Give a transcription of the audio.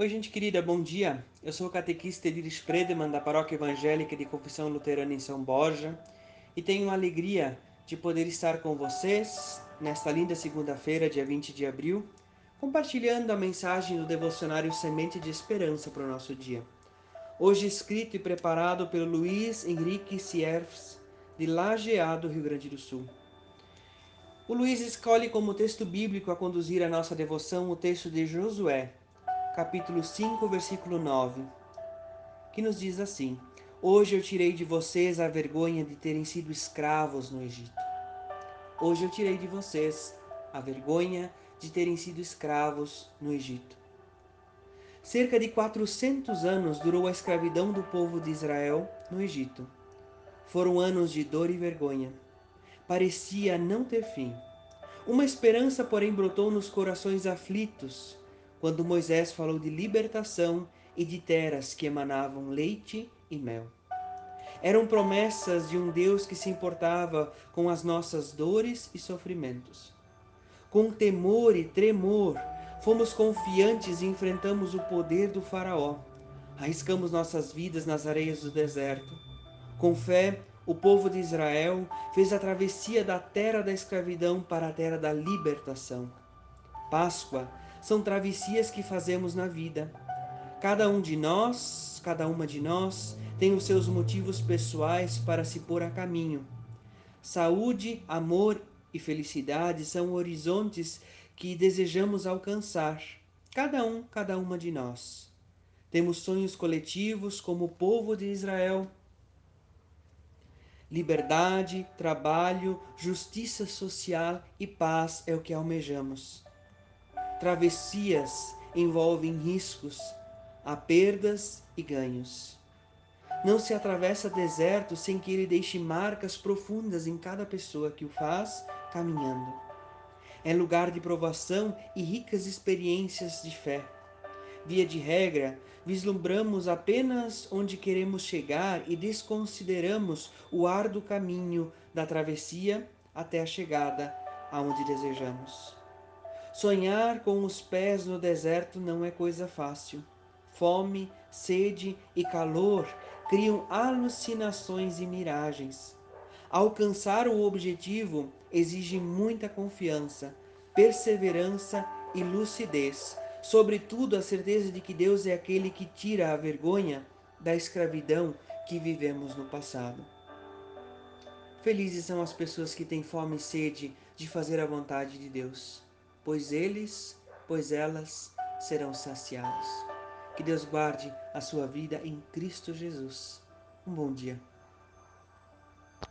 Oi, gente querida, bom dia. Eu sou o catequista Ediris Predeman, da Paróquia Evangélica de Confissão Luterana em São Borja, e tenho a alegria de poder estar com vocês nesta linda segunda-feira, dia 20 de abril, compartilhando a mensagem do devocionário Semente de Esperança para o nosso dia. Hoje escrito e preparado pelo Luiz Henrique Sierfs, de Lajeado, Rio Grande do Sul. O Luiz escolhe como texto bíblico a conduzir a nossa devoção o texto de Josué, capítulo 5, versículo 9, que nos diz assim: Hoje eu tirei de vocês a vergonha de terem sido escravos no Egito. Hoje eu tirei de vocês a vergonha de terem sido escravos no Egito. Cerca de 400 anos durou a escravidão do povo de Israel no Egito. Foram anos de dor e vergonha. Parecia não ter fim. Uma esperança, porém, brotou nos corações aflitos quando Moisés falou de libertação e de terras que emanavam leite e mel. Eram promessas de um Deus que se importava com as nossas dores e sofrimentos. Com temor e tremor, fomos confiantes e enfrentamos o poder do Faraó. Arriscamos nossas vidas nas areias do deserto. Com fé, o povo de Israel fez a travessia da terra da escravidão para a terra da libertação. Páscoa são travessias que fazemos na vida. Cada um de nós, cada uma de nós, tem os seus motivos pessoais para se pôr a caminho. Saúde, amor e felicidade são horizontes que desejamos alcançar, cada um, cada uma de nós. Temos sonhos coletivos como o povo de Israel. Liberdade, trabalho, justiça social e paz é o que almejamos. Travessias envolvem riscos, há perdas e ganhos. Não se atravessa deserto sem que ele deixe marcas profundas em cada pessoa que o faz caminhando. É lugar de provação e ricas experiências de fé. Via de regra, vislumbramos apenas onde queremos chegar e desconsideramos o árduo caminho da travessia até a chegada aonde desejamos. Sonhar com os pés no deserto não é coisa fácil. Fome, sede e calor criam alucinações e miragens. Alcançar o objetivo exige muita confiança, perseverança e lucidez, sobretudo a certeza de que Deus é aquele que tira a vergonha da escravidão que vivemos no passado. Felizes são as pessoas que têm fome e sede de fazer a vontade de Deus pois eles, pois elas serão saciados. Que Deus guarde a sua vida em Cristo Jesus. Um bom dia.